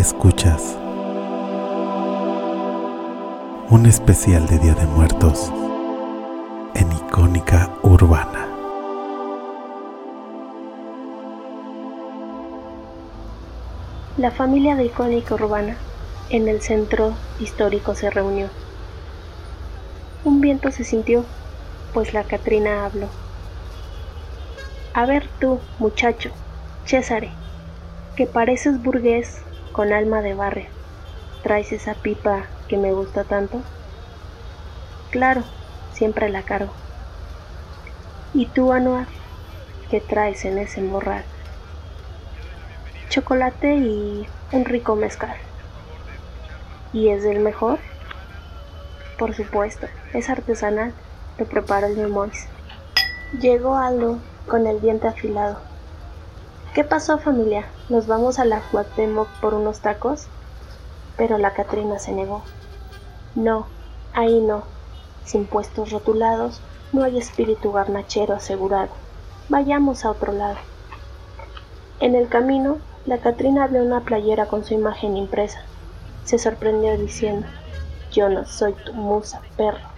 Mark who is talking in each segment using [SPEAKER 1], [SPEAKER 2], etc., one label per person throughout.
[SPEAKER 1] Escuchas un especial de Día de Muertos en icónica urbana.
[SPEAKER 2] La familia de icónica urbana en el centro histórico se reunió. Un viento se sintió, pues la Catrina habló. A ver tú, muchacho, Césare, que pareces burgués con alma de barrio. ¿Traes esa pipa que me gusta tanto? Claro, siempre la cargo. ¿Y tú, Anuar, qué traes en ese morral? Chocolate y un rico mezcal. ¿Y es del mejor? Por supuesto, es artesanal, lo prepara el Memois. Llegó Aldo con el diente afilado. ¿Qué pasó familia? ¿Nos vamos a la Cuauhtémoc por unos tacos? Pero la Catrina se negó. No, ahí no. Sin puestos rotulados, no hay espíritu garnachero asegurado. Vayamos a otro lado. En el camino, la Catrina vio una playera con su imagen impresa. Se sorprendió diciendo, yo no soy tu musa, perro.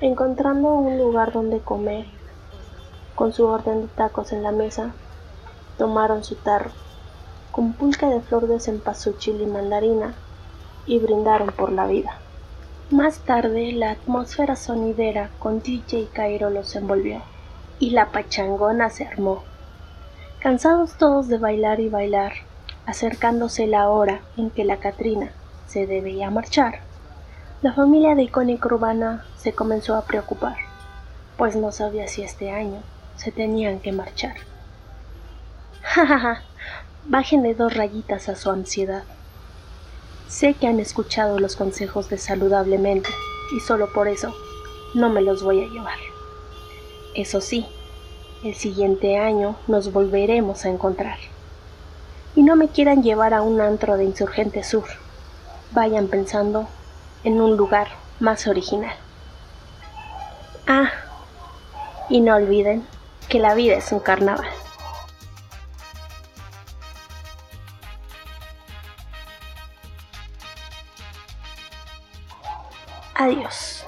[SPEAKER 2] Encontrando un lugar donde comer, con su orden de tacos en la mesa, tomaron su tarro, con pulque de flor de cempasúchil y mandarina, y brindaron por la vida. Más tarde, la atmósfera sonidera con DJ Cairo los envolvió, y la pachangona se armó. Cansados todos de bailar y bailar, acercándose la hora en que la Catrina se debía marchar, la familia de icónica urbana se comenzó a preocupar, pues no sabía si este año se tenían que marchar. Ja, bájenle dos rayitas a su ansiedad. Sé que han escuchado los consejos de saludablemente y solo por eso no me los voy a llevar. Eso sí, el siguiente año nos volveremos a encontrar. Y no me quieran llevar a un antro de Insurgente Sur. Vayan pensando en un lugar más original. Ah, y no olviden que la vida es un carnaval. Adiós.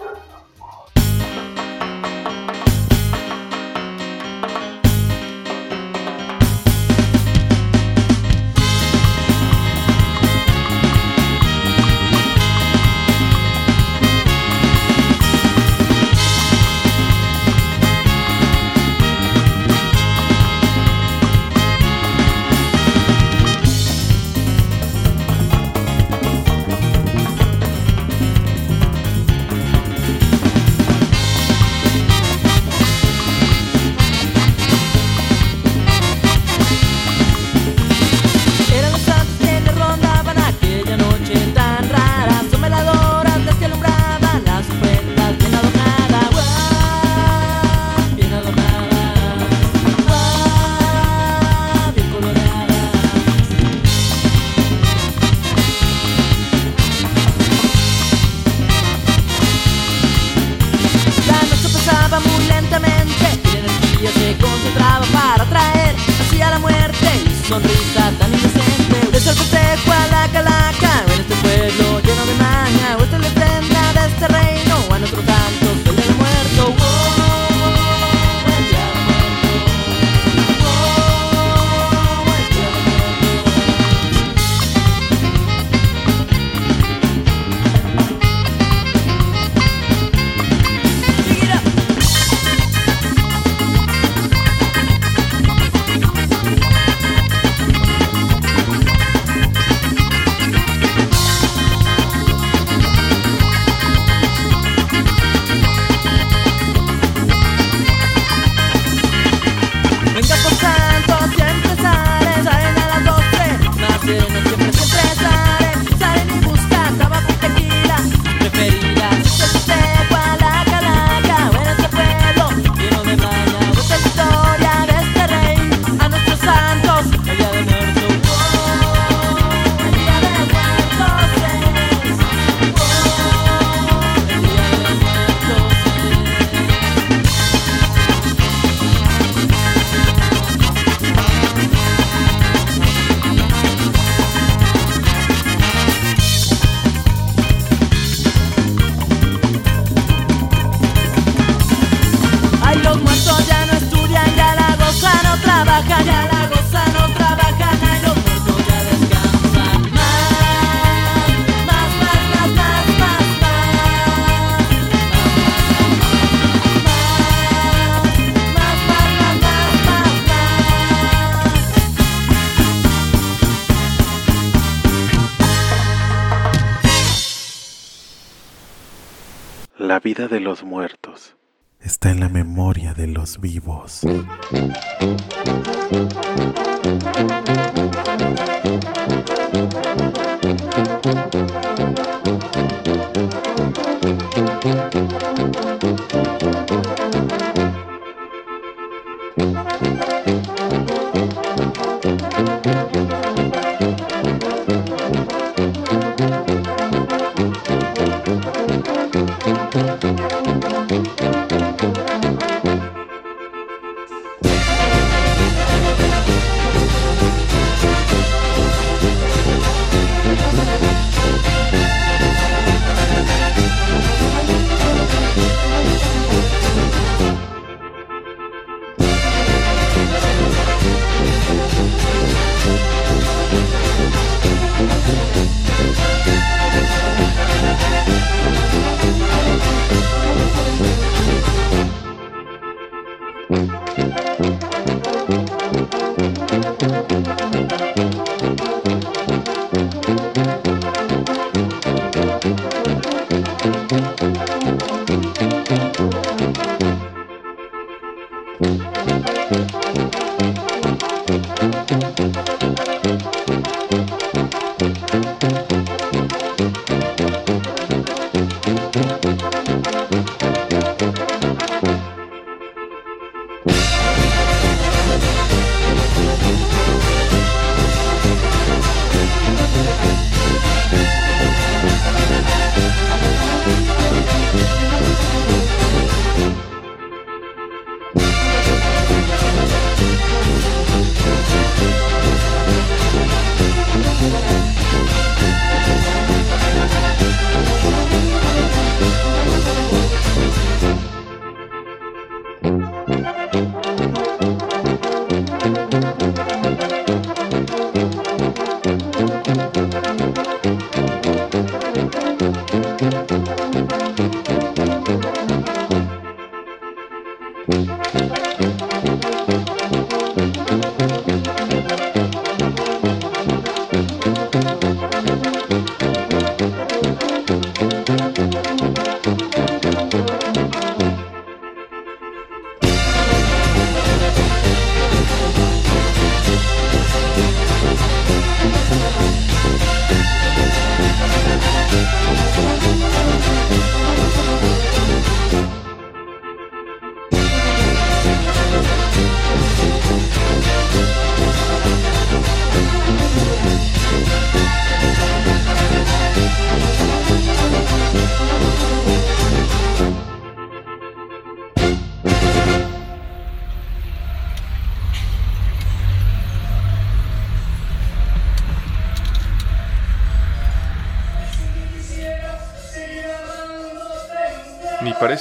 [SPEAKER 1] De los muertos está en la memoria de los vivos.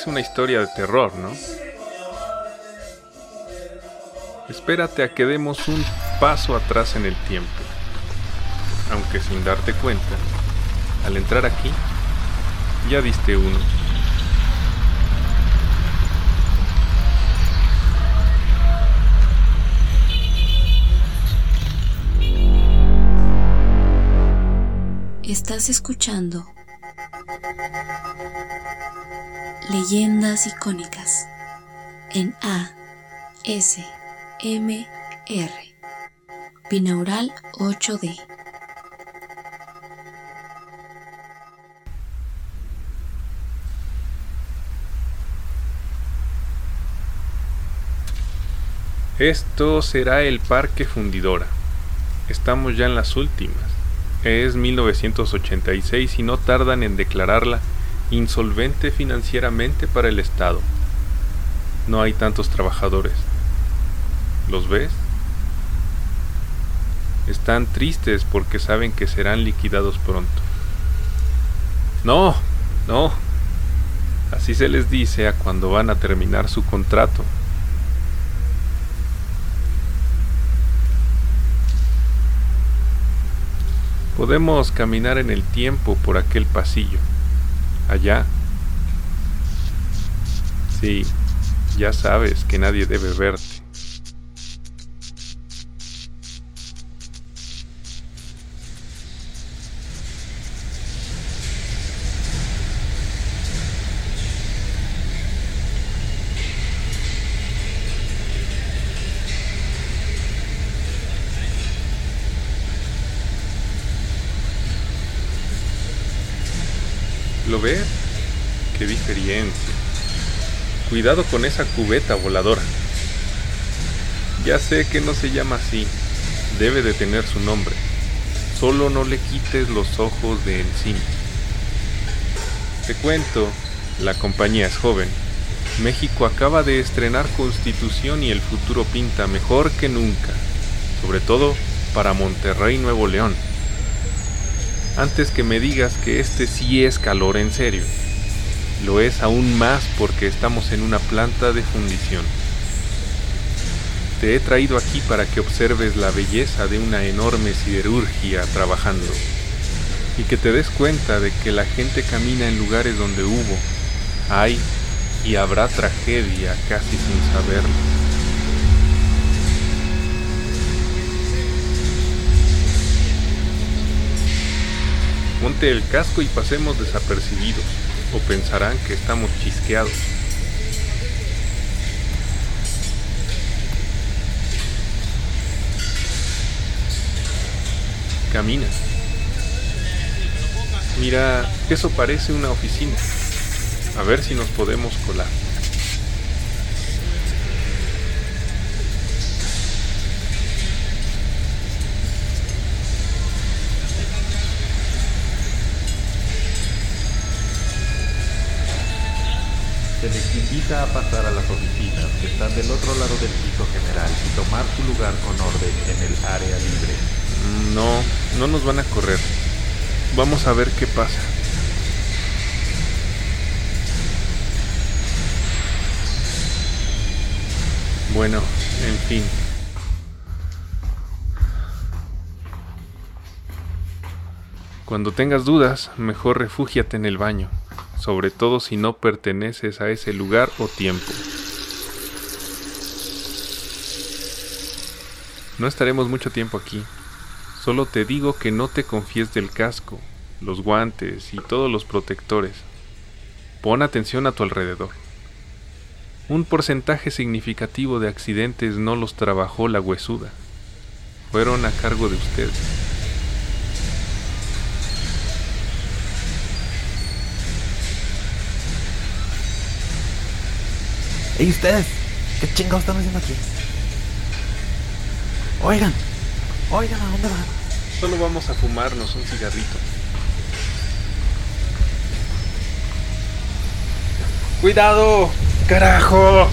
[SPEAKER 3] Parece una historia de terror, ¿no? Espérate a que demos un paso atrás en el tiempo. Aunque sin darte cuenta, al entrar aquí, ya diste uno.
[SPEAKER 4] Estás escuchando Leyendas icónicas en A S M R Binaural 8D.
[SPEAKER 3] Esto será el Parque Fundidora. Estamos ya en las últimas. Es 1986 y no tardan en declararla insolvente financieramente para el Estado. No hay tantos trabajadores. ¿Los ves? Están tristes porque saben que serán liquidados pronto. No, no. Así se les dice a cuando van a terminar su contrato. Podemos caminar en el tiempo por aquel pasillo. Allá. Sí, ya sabes que nadie debe verte. ¿Lo ves? ¡Qué diferencia! Cuidado con esa cubeta voladora. Ya sé que no se llama así. Debe de tener su nombre. Solo no le quites los ojos de encima. Te cuento, la compañía es joven. México acaba de estrenar Constitución y el futuro pinta mejor que nunca, sobre todo para Monterrey, Nuevo León. Antes que me digas que este sí es calor en serio, lo es aún más porque estamos en una planta de fundición. Te he traído aquí para que observes la belleza de una enorme siderurgia trabajando y que te des cuenta de que la gente camina en lugares donde hubo, hay y habrá tragedia casi sin saberlo. Ponte el casco y pasemos desapercibidos, o pensarán que estamos chisqueados. Camina. Mira, eso parece una oficina. A ver si nos podemos colar.
[SPEAKER 5] Invita a pasar a las oficinas que están del otro lado del piso general y tomar su lugar con orden en el área libre.
[SPEAKER 3] No, no nos van a correr. Vamos a ver qué pasa. Bueno, en fin. Cuando tengas dudas, mejor refúgiate en el baño, sobre todo si no perteneces a ese lugar o tiempo. No estaremos mucho tiempo aquí. Solo te digo que no te confíes del casco, los guantes y todos los protectores. Pon atención a tu alrededor. Un porcentaje significativo de accidentes no los trabajó la huesuda. Fueron a cargo de ustedes.
[SPEAKER 5] ¿Y ustedes? ¿Qué chingados están haciendo aquí? Oigan, oigan, ¿a dónde van?
[SPEAKER 3] Solo vamos a fumarnos un cigarrito. ¡Cuidado! ¡Carajo!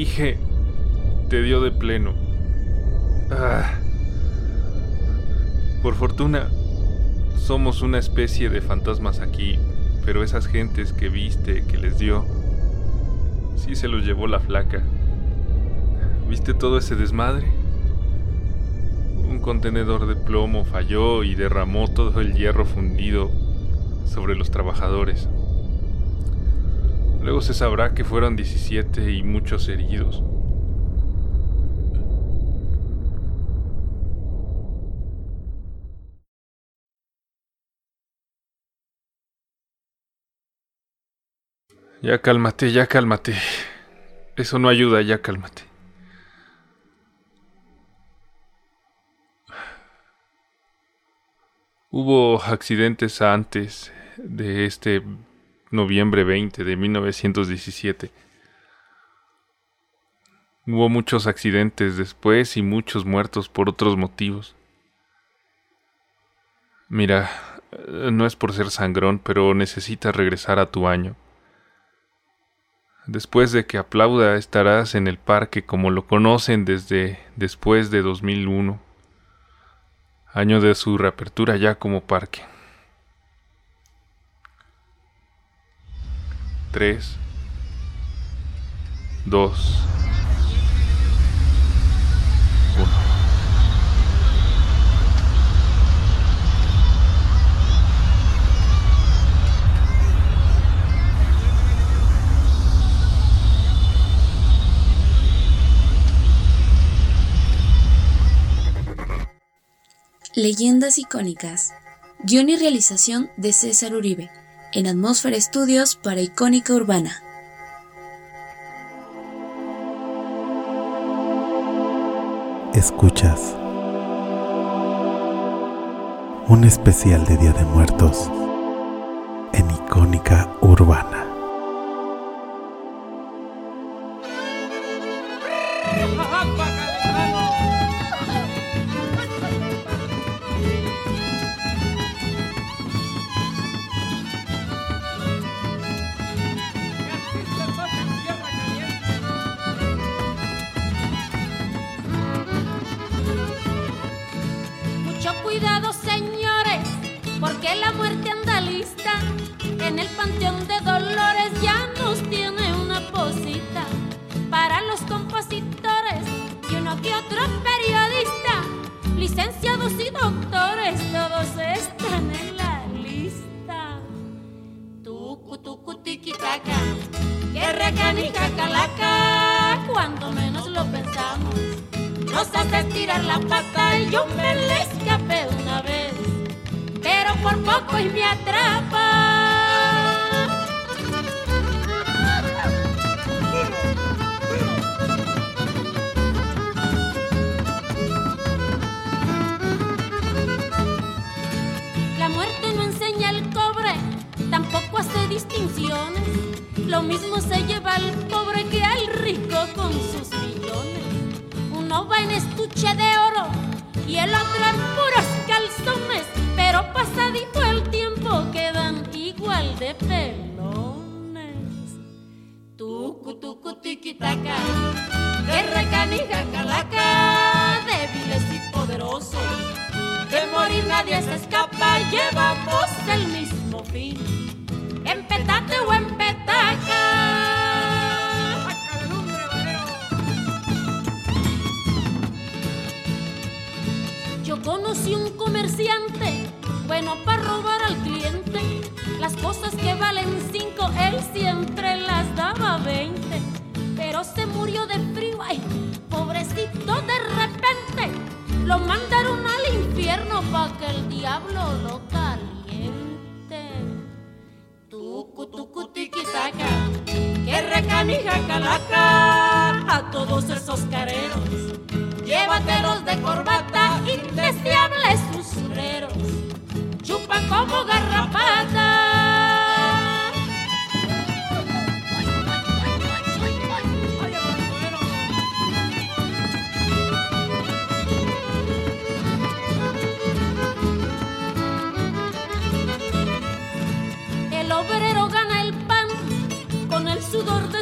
[SPEAKER 3] Dije. Te dio de pleno. Ah. Por fortuna, somos una especie de fantasmas aquí, pero esas gentes que viste, que les dio, sí se los llevó la flaca. ¿Viste todo ese desmadre? Un contenedor de plomo falló y derramó todo el hierro fundido sobre los trabajadores. Luego se sabrá que fueron 17 y muchos heridos. Ya cálmate, ya cálmate. Eso no ayuda, ya cálmate. Hubo accidentes antes de este noviembre 20 de 1917. Hubo muchos accidentes después y muchos muertos por otros motivos. Mira, no es por ser sangrón, pero necesitas regresar a tu año. Después de que aplauda estarás en el parque como lo conocen desde después de 2001, año de su reapertura ya como parque. 3, 2, 1.
[SPEAKER 4] Leyendas icónicas. Guión y realización de César Uribe. En Atmósfera Estudios para Icónica Urbana.
[SPEAKER 1] Escuchas un especial de Día de Muertos en Icónica Urbana.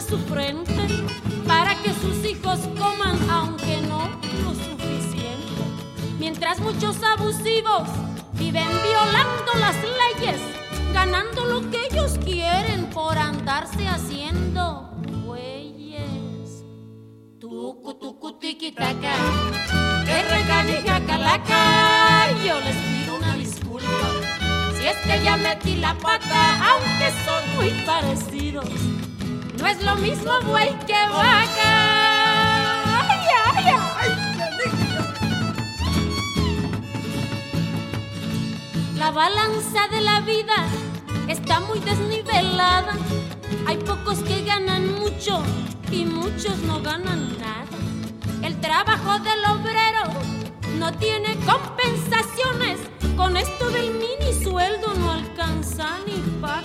[SPEAKER 6] Su frente para que sus hijos coman aunque no lo suficiente. Mientras muchos abusivos viven violando las leyes, ganando lo que ellos quieren por andarse haciendo güeyes. Tucu, tucu, tiquitaca, que recanija calaca, yo les pido una disculpa. Si es que ya metí la pata, aunque son muy parecidos. No es lo mismo buey que vaca. La balanza de la vida está muy desnivelada. Hay pocos que ganan mucho y muchos no ganan nada. El trabajo del obrero no tiene compensaciones. Con esto del mini sueldo no alcanza ni pa'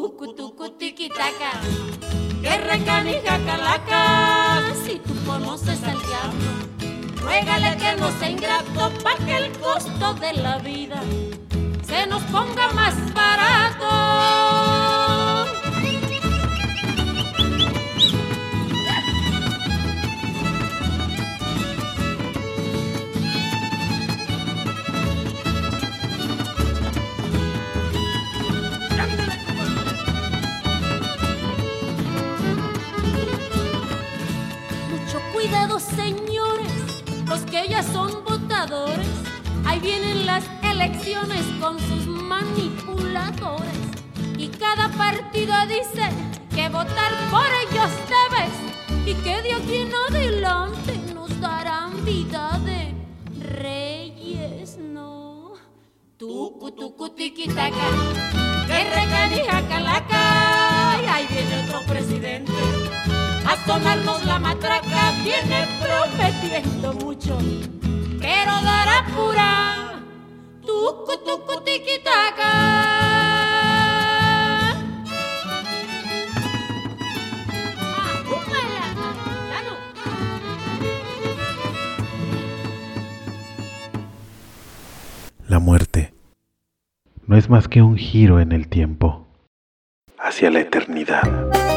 [SPEAKER 6] Tucu, tucu, tiquitaca, que recanija calaca. Si tú conoces al diablo, ruégale que no sea ingrato pa' que el costo de la vida se nos ponga más barato. los señores, los que ya son votadores, ahí vienen las elecciones con sus manipuladores. Y cada partido dice que votar por ellos debes y que de aquí en adelante nos darán vida de reyes, no.
[SPEAKER 1] Tucu, tucu, tiquitaca, que recanija calaca, y ahí viene otro presidente a tomarnos la matraca viene prometiendo mucho, pero dará pura tucu tucu tiquitaca.
[SPEAKER 7] La muerte no es más que un giro en el tiempo, hacia la eternidad.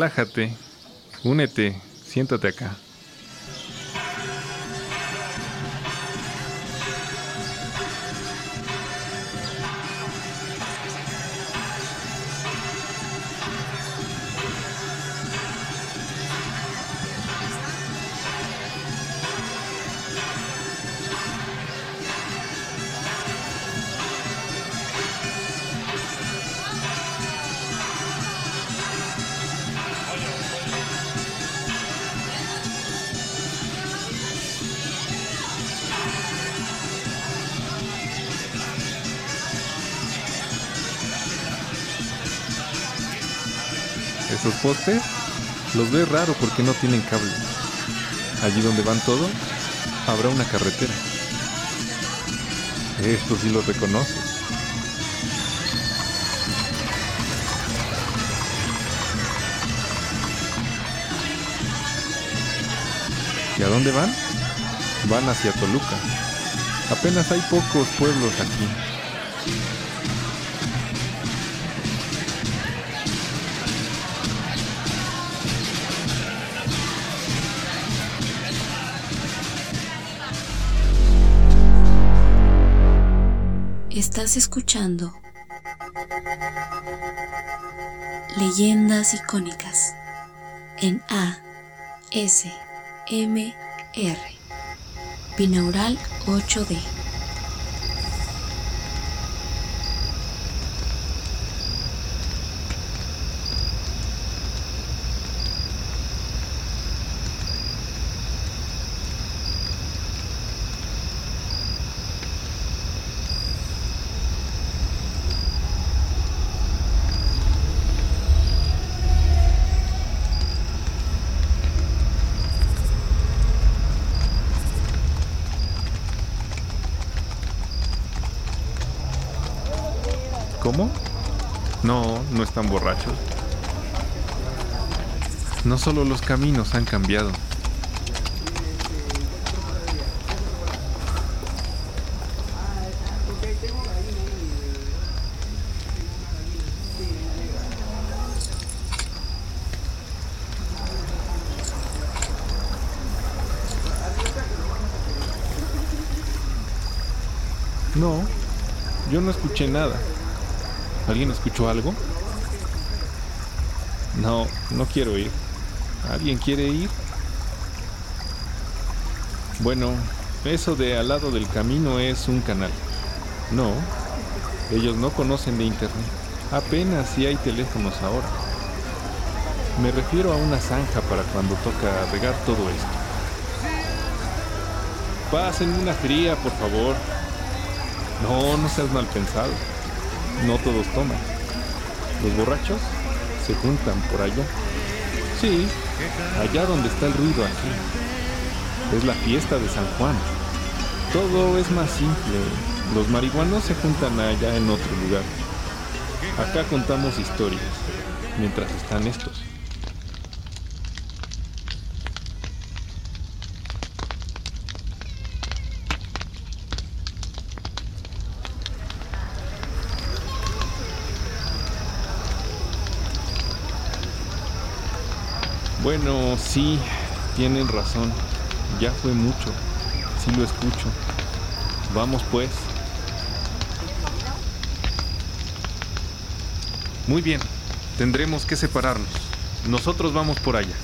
[SPEAKER 3] relájate, únete, siéntate acá. Los ves raro porque no tienen cable. Allí donde van todo, habrá una carretera. Esto sí los reconoces. ¿Y a dónde van? Van hacia Toluca. Apenas hay pocos pueblos aquí.
[SPEAKER 4] Estás escuchando Leyendas icónicas en A S M R Binaural 8D.
[SPEAKER 3] No, están borrachos. No solo los caminos han cambiado. No, yo no escuché nada. ¿Alguien escuchó algo? No, no quiero ir. ¿Alguien quiere ir? Bueno, eso de al lado del camino es un canal. No, ellos no conocen de internet. Apenas si hay teléfonos ahora. Me refiero a una zanja para cuando toca regar todo esto. Pasen una fría, por favor. No, no seas mal pensado. No todos toman. Los borrachos se juntan por allá. Sí, allá donde está el ruido aquí. Es la fiesta de San Juan. Todo es más simple. Los marihuanos se juntan allá en otro lugar. Acá contamos historias, mientras están estos. Bueno, sí, tienen razón. Ya fue mucho. Sí lo escucho. Vamos pues. Muy bien, tendremos que separarnos. Nosotros vamos por allá.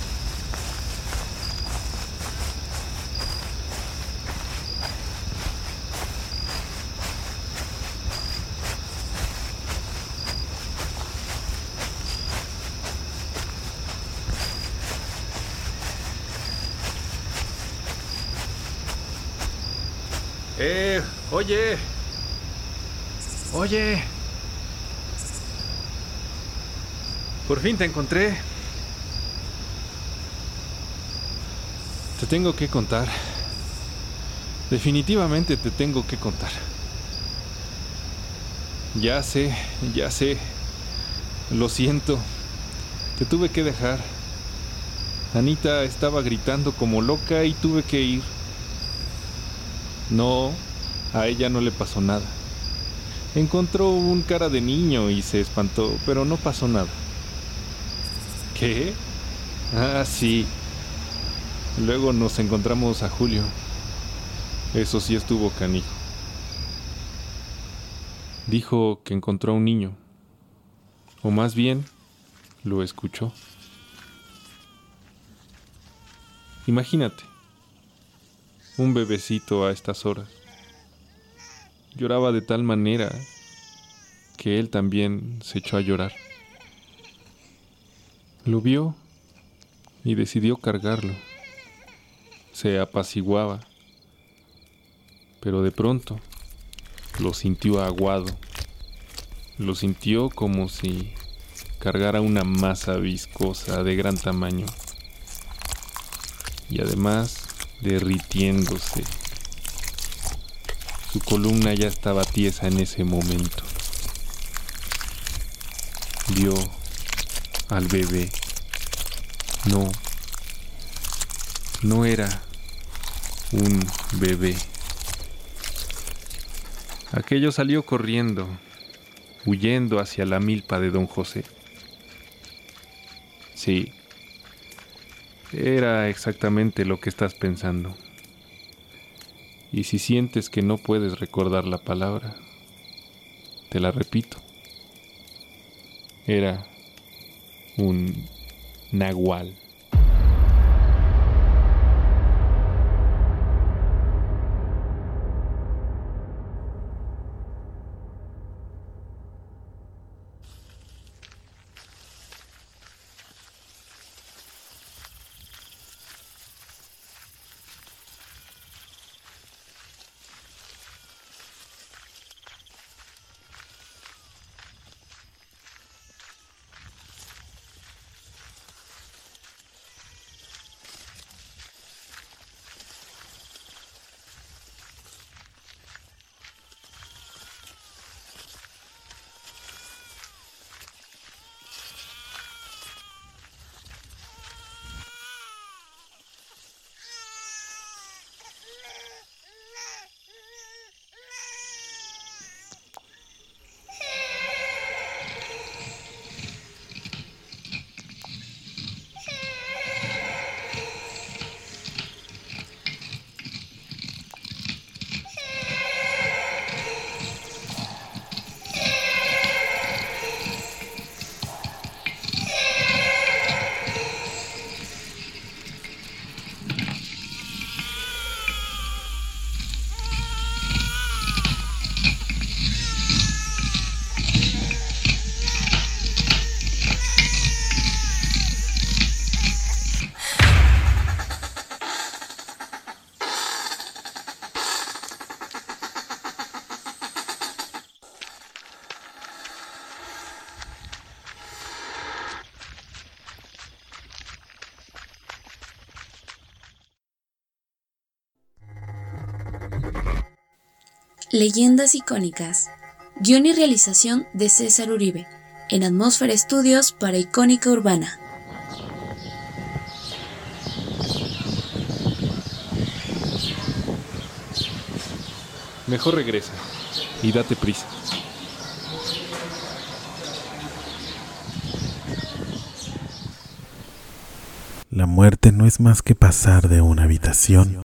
[SPEAKER 3] Oye. Oye. Por fin te encontré. Te tengo que contar. Definitivamente te tengo que contar. Ya sé, ya sé. Lo siento. Te tuve que dejar. Anita estaba gritando como loca y tuve que ir. No, a ella no le pasó nada. Encontró un cara de niño y se espantó, pero no pasó nada. ¿Qué? Ah, sí. Luego nos encontramos a Julio. Eso sí estuvo canijo. Dijo que encontró a un niño. O más bien, lo escuchó. Imagínate, un bebecito a estas horas. Lloraba de tal manera que él también se echó a llorar. Lo vio y decidió cargarlo. Se apaciguaba, pero de pronto lo sintió aguado. Lo sintió como si cargara una masa viscosa de gran tamaño y además derritiéndose. Su columna ya estaba tiesa en ese momento. Vio al bebé. No, no era un bebé. Aquello salió corriendo, huyendo hacia la milpa de don José. Sí, era exactamente lo que estás pensando. Y si sientes que no puedes recordar la palabra, te la repito. Era un nahual.
[SPEAKER 8] Leyendas icónicas. Guión y realización de César Uribe. En Atmósfera Estudios para Icónica Urbana.
[SPEAKER 3] Mejor regresa y date prisa.
[SPEAKER 4] La muerte no es más que pasar de una habitación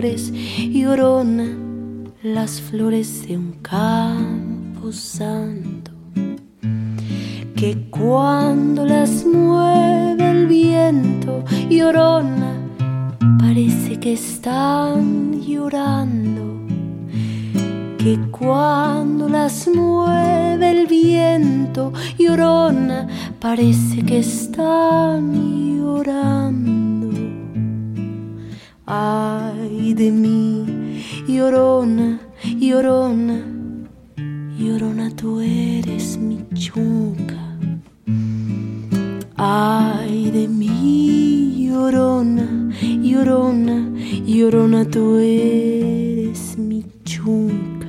[SPEAKER 6] flores y orona las flores. ay de mí, llorona, llorona, llorona tú eres mi chunca, ay de mí, llorona, llorona, llorona tú eres mi chunca.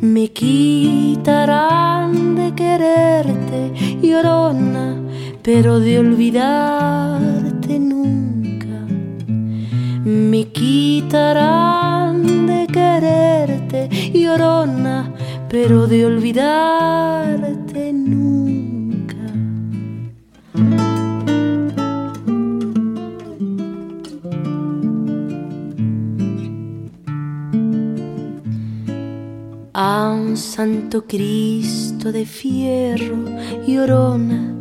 [SPEAKER 6] Me quitarán de quererte, llorona, pero de olvidarte nunca. Me quitarán de quererte, llorona, pero de olvidarte nunca. A un santo Cristo de fierro, llorona,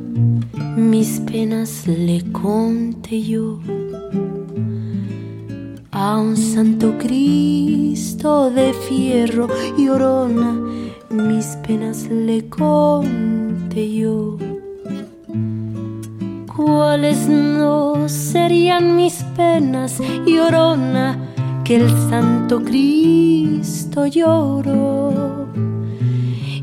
[SPEAKER 6] mis penas le conté yo a un santo Cristo de fierro y orona, mis penas le conté yo. ¿Cuáles no serían mis penas y orona que el santo Cristo lloró?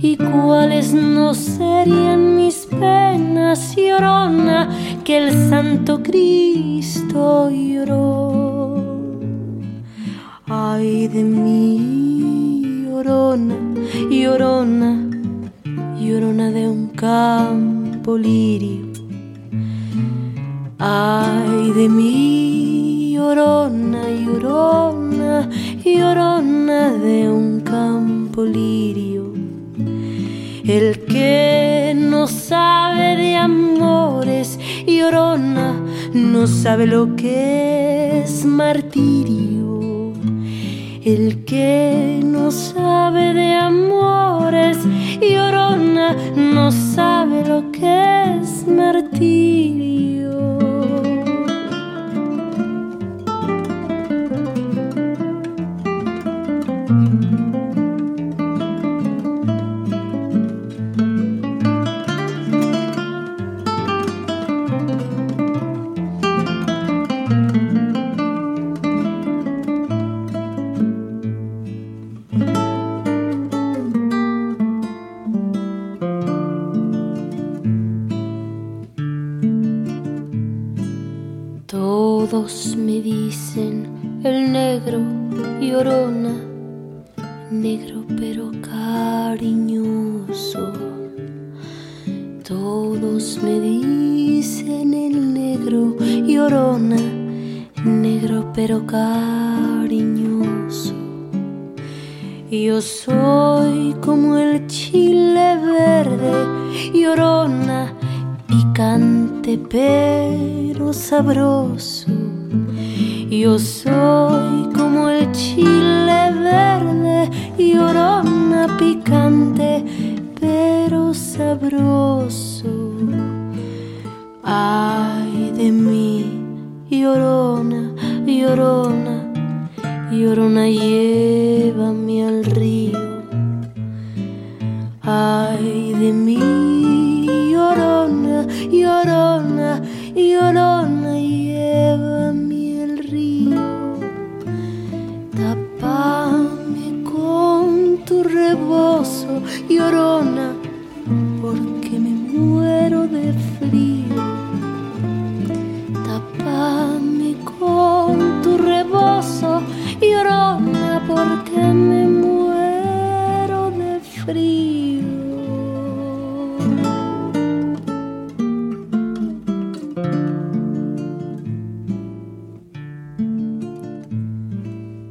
[SPEAKER 6] ¿Y cuáles no serían mis penas y orona que el santo Cristo lloró? Ay de mí, llorona, llorona, llorona de un campo lirio. Ay de mí, llorona, llorona, llorona de un campo lirio. El que no sabe de amores, llorona, no sabe lo que es martirio. El que no sabe de amores, llorona, no sabe lo que es martirio.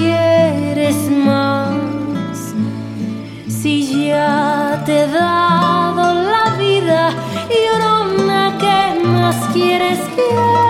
[SPEAKER 6] ¿Quieres más? Si ya te he dado la vida, llorona, ¿qué más quieres? ¿Quieres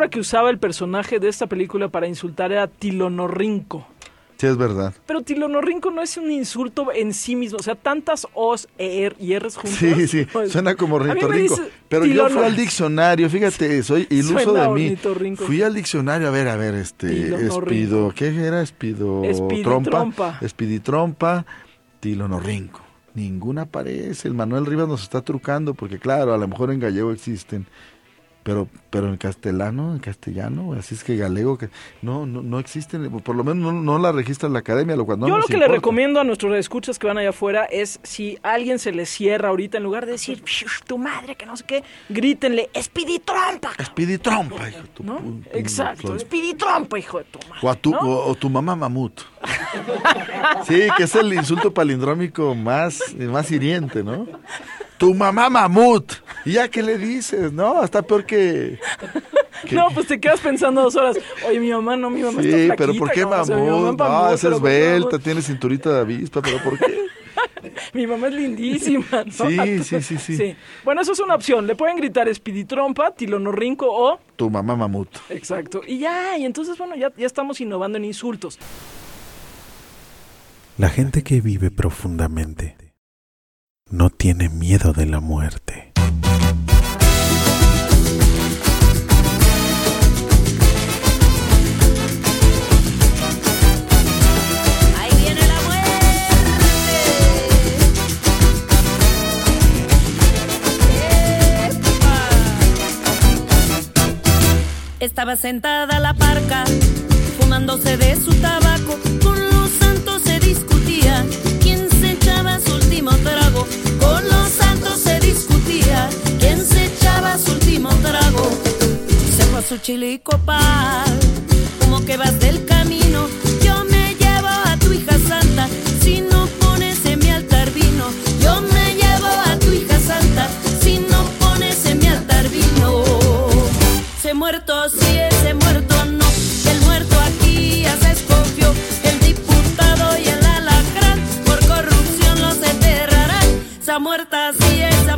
[SPEAKER 9] palabra que usaba el personaje de esta película para insultar era tilonorrinco.
[SPEAKER 10] Sí, es verdad.
[SPEAKER 9] Pero tilonorrinco no es un insulto en sí mismo. O sea, tantas O's, E, R y R's juntas.
[SPEAKER 10] Sí, sí,
[SPEAKER 9] pues,
[SPEAKER 10] suena como ornitorrinco. Pero yo fui al diccionario, fíjate, soy iluso de mí. Fui al diccionario, a ver, a ver, este, espido, ¿qué era? Espido
[SPEAKER 9] Espiditrompa.
[SPEAKER 10] trompa, espiditrompa, tilonorrinco. Ninguna aparece, el Manuel Rivas nos está trucando, porque claro, a lo mejor en gallego existen, pero pero en castellano, en castellano, así es que galego, que no no, no existen, por lo menos no, no la registra la academia, lo cual no
[SPEAKER 9] Yo lo que le recomiendo a nuestros escuchas que van allá afuera es si alguien se les cierra ahorita, en lugar de decir "Shh, tu madre, que no sé qué, grítenle Speedy Trompa.
[SPEAKER 10] Speedy Trompa, hijo de tu
[SPEAKER 9] ¿No? Exacto. Speedy Trompa, hijo de tu madre.
[SPEAKER 10] O, a tu, o tu mamá mamut. Sí, que es el insulto palindrómico más, más hiriente, ¿no? Tu mamá mamut. ¿Y ya qué le dices? No, está peor que... que-
[SPEAKER 9] No, pues te quedas pensando dos horas. Oye, mi mamá no, mi mamá
[SPEAKER 10] Sí,
[SPEAKER 9] está
[SPEAKER 10] pero ¿por qué mamut? No,
[SPEAKER 9] mamut,
[SPEAKER 10] es
[SPEAKER 9] pero ¿por qué
[SPEAKER 10] esbelta,
[SPEAKER 9] mamut?
[SPEAKER 10] tiene cinturita de avispa, pero ¿por qué?
[SPEAKER 9] Mi mamá es lindísima. ¿no?
[SPEAKER 10] Sí, sí, sí, sí.
[SPEAKER 9] Bueno, eso es una opción. Le pueden gritar Speedy Trompa, Tilonorrinco o...
[SPEAKER 10] Tu mamá mamut.
[SPEAKER 9] Exacto. Y ya, y entonces, bueno, ya, ya estamos innovando en insultos.
[SPEAKER 11] La gente que vive profundamente no tiene miedo de la muerte.
[SPEAKER 12] Estaba sentada la parca, fumándose de su tabaco. Con los santos se discutía último trago. Con los santos se discutía quién se echaba su último trago. Se fue a su chile y copal, como que vas del camino. Yo me llevo a tu hija santa, si no pones en mi altar vino. Yo me llevo a tu hija santa, si no pones en mi altar vino. Se muerto sí, ese muerto no. El muerto aquí ya se Esa muerta sí, esa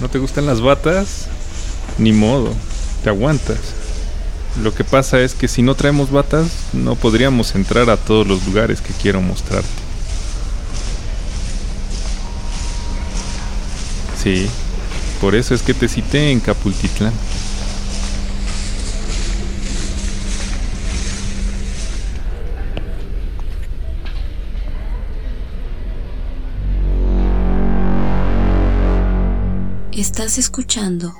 [SPEAKER 12] ¿No te
[SPEAKER 3] gustan las batas? Ni modo, te aguantas. Lo que pasa es que si no traemos batas, no podríamos entrar a todos los lugares que quiero mostrarte. Sí, por eso es que te cité en Capultitlán.
[SPEAKER 4] Estás escuchando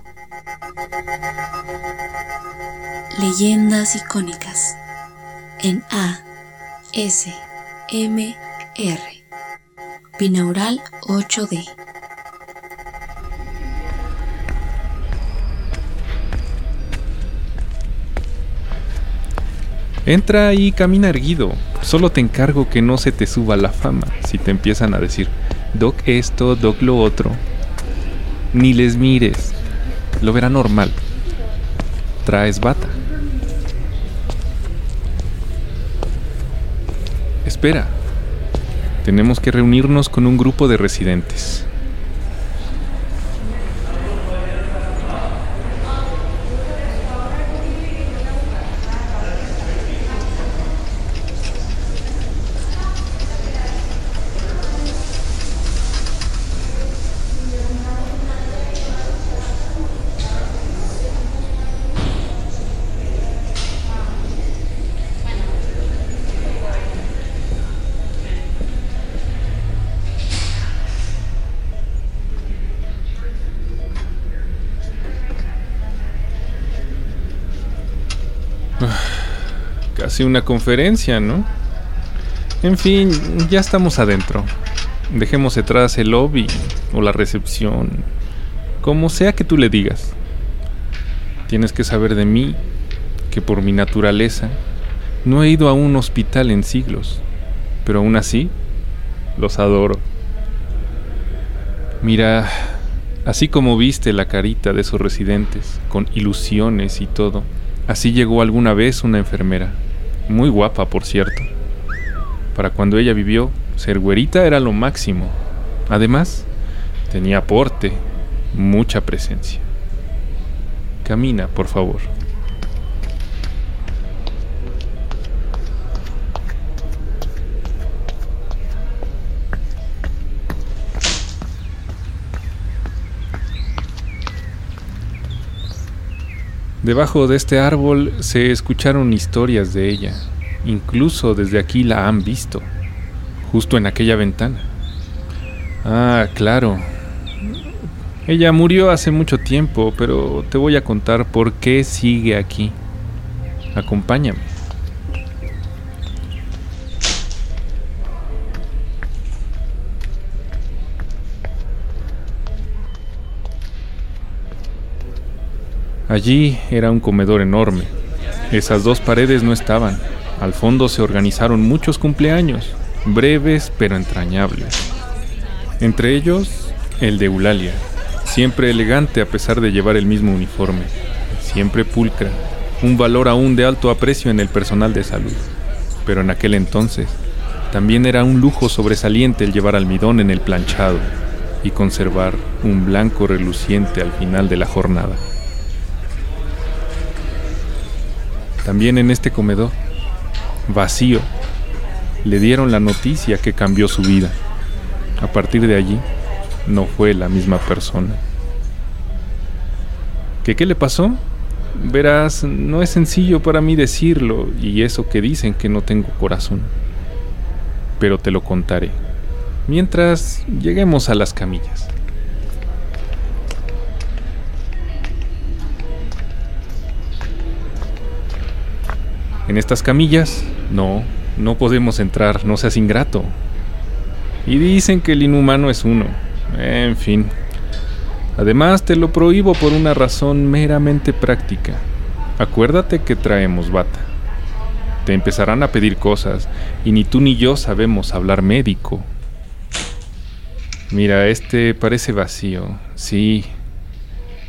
[SPEAKER 4] Leyendas icónicas en A S M R Binaural 8D.
[SPEAKER 3] Entra y camina erguido. Solo te encargo que no se te suba la fama si te empiezan a decir Doc esto, Doc lo otro. Ni les mires. Lo verá normal. Traes bata. Espera. Tenemos que reunirnos con un grupo de residentes. Una conferencia, ¿no? En fin, ya estamos adentro. Dejemos detrás el lobby o la recepción, como sea que tú le digas. Tienes que saber de mí que por mi naturaleza no he ido a un hospital en siglos, pero aún así los adoro. Mira, así como viste la carita de esos residentes, con ilusiones y todo, Así llegó alguna vez una enfermera, muy guapa por cierto. Para cuando ella vivió, ser güerita era lo máximo. Además, tenía aporte, mucha presencia. Camina, por favor. Debajo de este árbol se escucharon historias de ella. Incluso desde aquí la han visto. Justo en aquella ventana. Ah, claro. Ella murió hace mucho tiempo, pero te voy a contar por qué sigue aquí. Acompáñame. Allí era un comedor enorme. Esas dos paredes no estaban. Al fondo se organizaron muchos cumpleaños, breves pero entrañables. Entre ellos, el de Eulalia, siempre elegante a pesar de llevar el mismo uniforme, siempre pulcra, un valor aún de alto aprecio en el personal de salud. Pero en aquel entonces, también era un lujo sobresaliente el llevar almidón en el planchado y conservar un blanco reluciente al final de la jornada. También en este comedor, vacío, le dieron la noticia que cambió su vida. A partir de allí, no fue la misma persona. ¿Qué qué le pasó? Verás, no es sencillo para mí decirlo y eso que dicen que no tengo corazón. Pero te lo contaré. Mientras lleguemos a las camillas. En estas camillas, no, no podemos entrar, no seas ingrato. Y dicen que el inhumano es uno. En fin. Además, te lo prohíbo por una razón meramente práctica. Acuérdate que traemos bata. Te empezarán a pedir cosas y ni tú ni yo sabemos hablar médico. Mira, este parece vacío. Sí.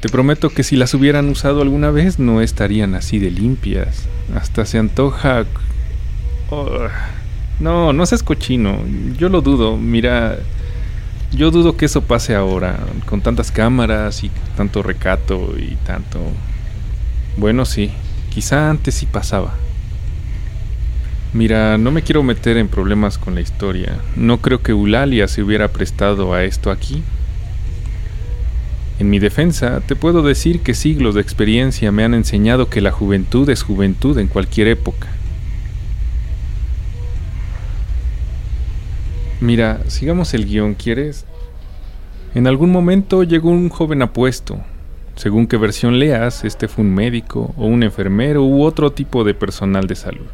[SPEAKER 3] Te prometo que si las hubieran usado alguna vez no estarían así de limpias. Hasta se antoja... Oh, no, no seas cochino. Yo lo dudo. Mira, yo dudo que eso pase ahora, con tantas cámaras y tanto recato y tanto... Bueno, sí, quizá antes sí pasaba. Mira, no me quiero meter en problemas con la historia. No creo que Eulalia se hubiera prestado a esto aquí. En mi defensa, te puedo decir que siglos de experiencia me han enseñado que la juventud es juventud en cualquier época. Mira, sigamos el guion, ¿quieres? En algún momento llegó un joven apuesto. Según qué versión leas, este fue un médico o un enfermero u otro tipo de personal de salud.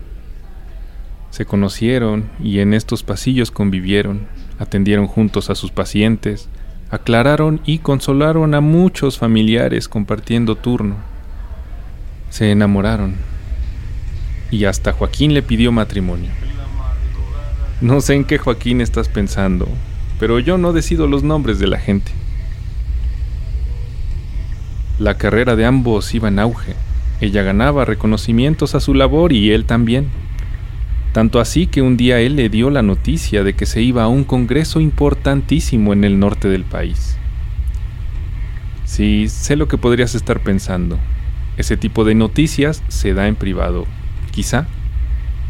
[SPEAKER 3] Se conocieron y en estos pasillos convivieron, atendieron juntos a sus pacientes, aclararon y consolaron a muchos familiares compartiendo turno. Se enamoraron y hasta Joaquín le pidió matrimonio. No sé en qué Joaquín estás pensando, pero yo no decido los nombres de la gente. La carrera de ambos iba en auge. Ella ganaba reconocimientos a su labor y él también. Tanto así que un día él le dio la noticia de que se iba a un congreso importantísimo en el norte del país. Sí, sé lo que podrías estar pensando. Ese tipo de noticias se da en privado, quizá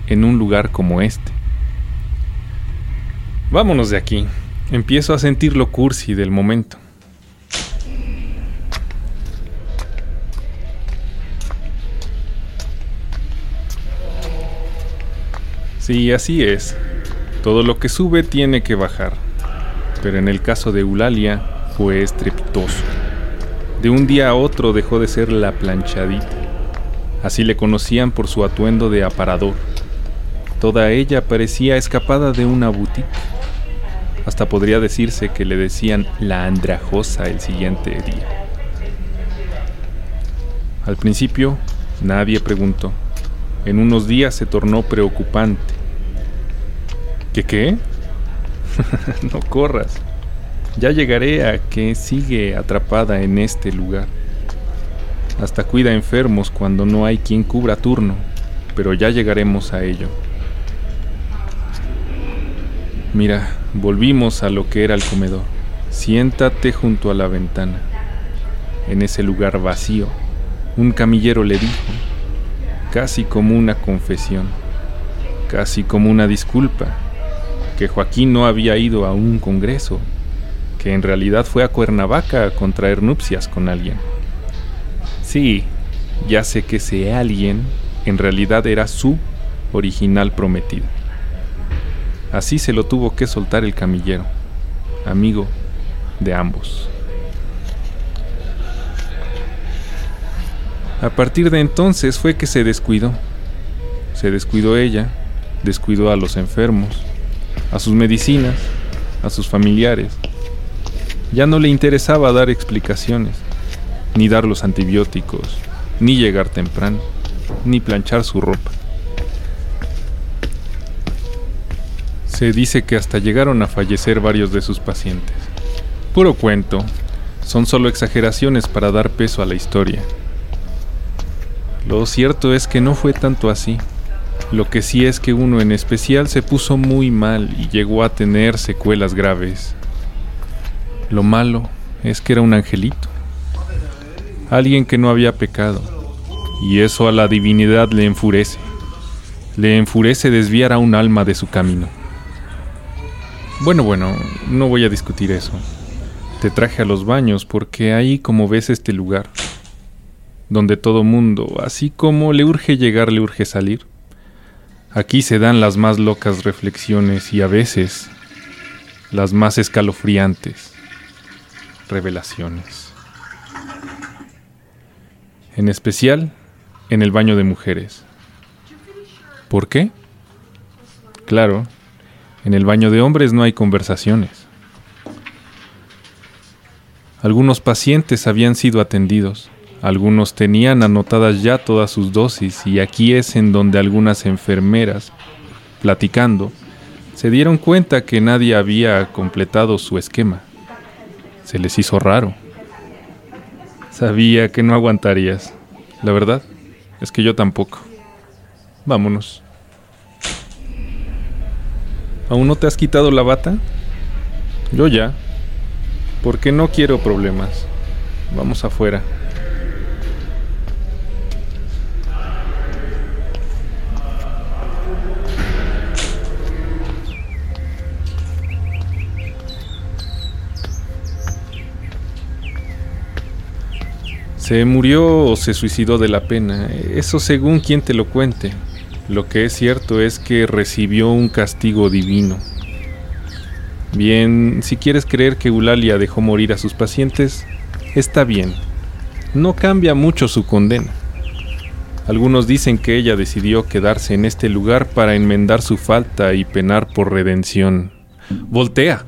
[SPEAKER 3] en un lugar como este. Vámonos de aquí. Empiezo a sentir lo cursi del momento. Sí, así es. Todo lo que sube tiene que bajar. Pero en el caso de Eulalia fue estrepitoso. De un día a otro dejó de ser la planchadita. Así le conocían por su atuendo de aparador. Toda ella parecía escapada de una boutique. Hasta podría decirse que le decían la andrajosa el siguiente día. Al principio, nadie preguntó. En unos días se tornó preocupante. ¿Qué qué? no corras. Ya llegaré a que sigue atrapada en este lugar. Hasta cuida enfermos cuando no hay quien cubra turno, pero ya llegaremos a ello. Mira, volvimos a lo que era el comedor. Siéntate junto a la ventana. En ese lugar vacío, un camillero le dijo, casi como una confesión, casi como una disculpa, que Joaquín no había ido a un congreso, que en realidad fue a Cuernavaca a contraer nupcias con alguien. Sí, ya sé que ese alguien en realidad era su original prometido. Así se lo tuvo que soltar el camillero, amigo de ambos. A partir de entonces fue que se descuidó. Se descuidó ella, descuidó a los enfermos, a sus medicinas, a sus familiares. Ya no le interesaba dar explicaciones, ni dar los antibióticos, ni llegar temprano, ni planchar su ropa. Se dice que hasta llegaron a fallecer varios de sus pacientes. Puro cuento, son solo exageraciones para dar peso a la historia. Lo cierto es que no fue tanto así. Lo que sí es que uno en especial se puso muy mal y llegó a tener secuelas graves. Lo malo es que era un angelito. Alguien que no había pecado. Y eso a la divinidad le enfurece. Le enfurece desviar a un alma de su camino. Bueno, bueno, no voy a discutir eso. Te traje a los baños porque ahí como ves este lugar donde todo mundo, así como le urge llegar, le urge salir. Aquí se dan las más locas reflexiones y a veces las más escalofriantes revelaciones. En especial en el baño de mujeres. ¿Por qué? Claro, en el baño de hombres no hay conversaciones. Algunos pacientes habían sido atendidos algunos tenían anotadas ya todas sus dosis y aquí es en donde algunas enfermeras, platicando, se dieron cuenta que nadie había completado su esquema. Se les hizo raro. Sabía que no aguantarías. La verdad es que yo tampoco. Vámonos. ¿Aún no te has quitado la bata? Yo ya. Porque no quiero problemas. Vamos afuera. Se murió o se suicidó de la pena, eso según quien te lo cuente. Lo que es cierto es que recibió un castigo divino. Bien, si quieres creer que Eulalia dejó morir a sus pacientes, está bien. No cambia mucho su condena. Algunos dicen que ella decidió quedarse en este lugar para enmendar su falta y penar por redención. Voltea.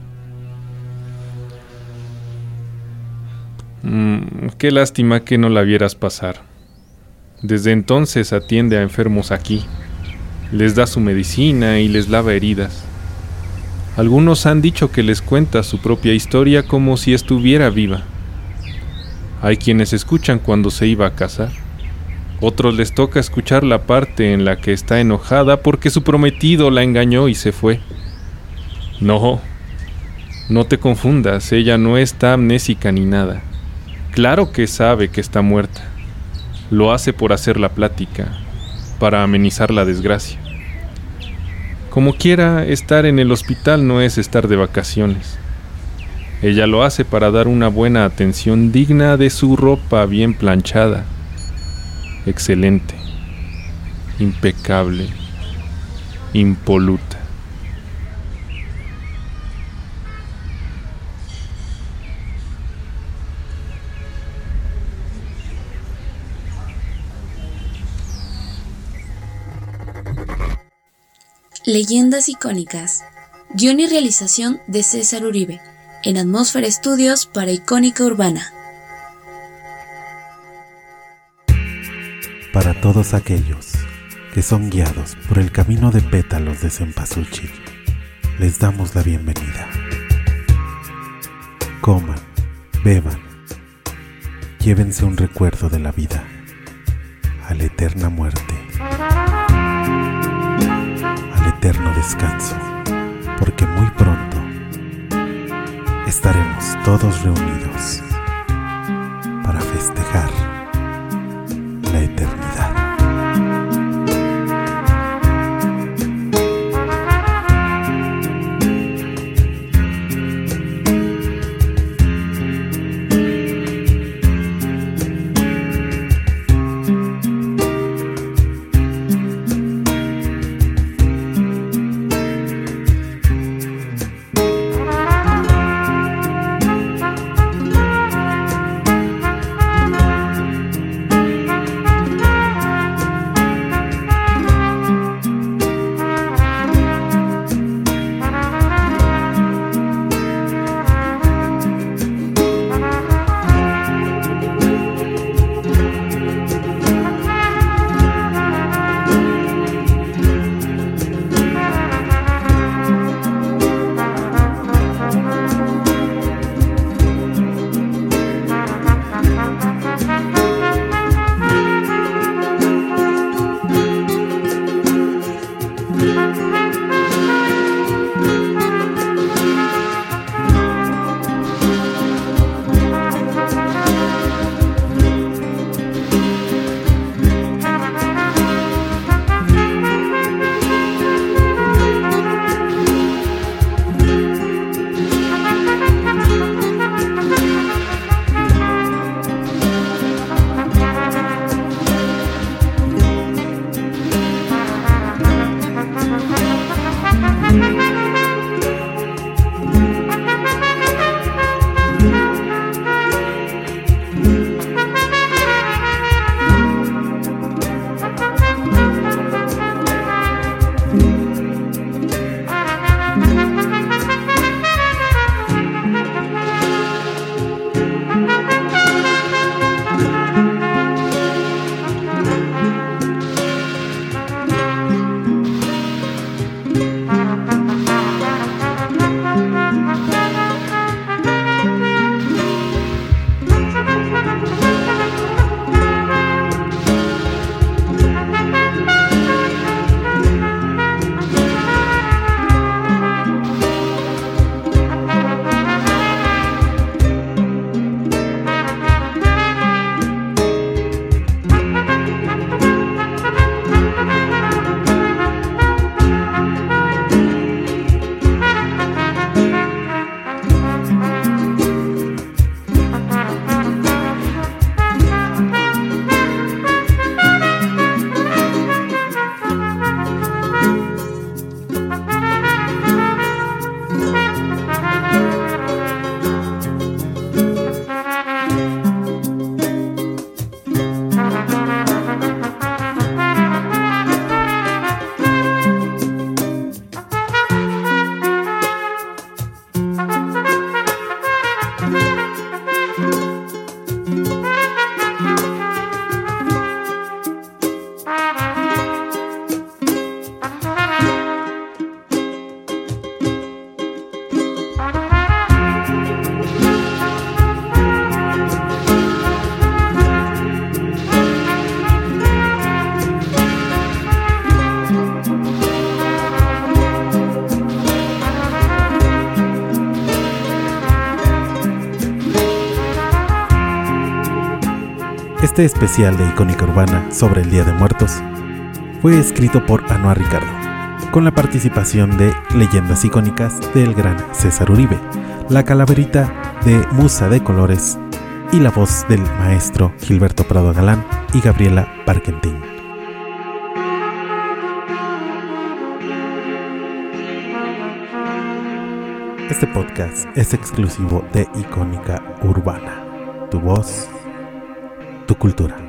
[SPEAKER 3] Mm, qué lástima que no la vieras pasar. Desde entonces atiende a enfermos aquí. Les da su medicina y les lava heridas. Algunos han dicho que les cuenta su propia historia como si estuviera viva. Hay quienes escuchan cuando se iba a casar. Otros les toca escuchar la parte en la que está enojada porque su prometido la engañó y se fue. No, no te confundas, ella no está amnésica ni nada. Claro que sabe que está muerta. Lo hace por hacer la plática, para amenizar la desgracia. Como quiera, estar en el hospital no es estar de vacaciones. Ella lo hace para dar una buena atención digna de su ropa bien planchada. Excelente, impecable, impoluta.
[SPEAKER 4] Leyendas icónicas. Guión y realización de César Uribe. En Atmósfera Estudios para Icónica Urbana.
[SPEAKER 11] Para todos aquellos que son guiados por el camino de pétalos de cempasúchil, les damos la bienvenida. Coman, beban, llévense un recuerdo de la vida a la eterna muerte eterno descanso, porque muy pronto estaremos todos reunidos para festejar la eternidad. Este especial de Icónica Urbana sobre el Día de Muertos fue escrito por Anuar Ricardo, con la participación de leyendas icónicas del gran César Uribe, la calaverita de Musa de Colores y la voz del maestro Gilberto Prado Galán y Gabriela Parkentin. Este podcast es exclusivo de Icónica Urbana. Tu voz, tu cultura.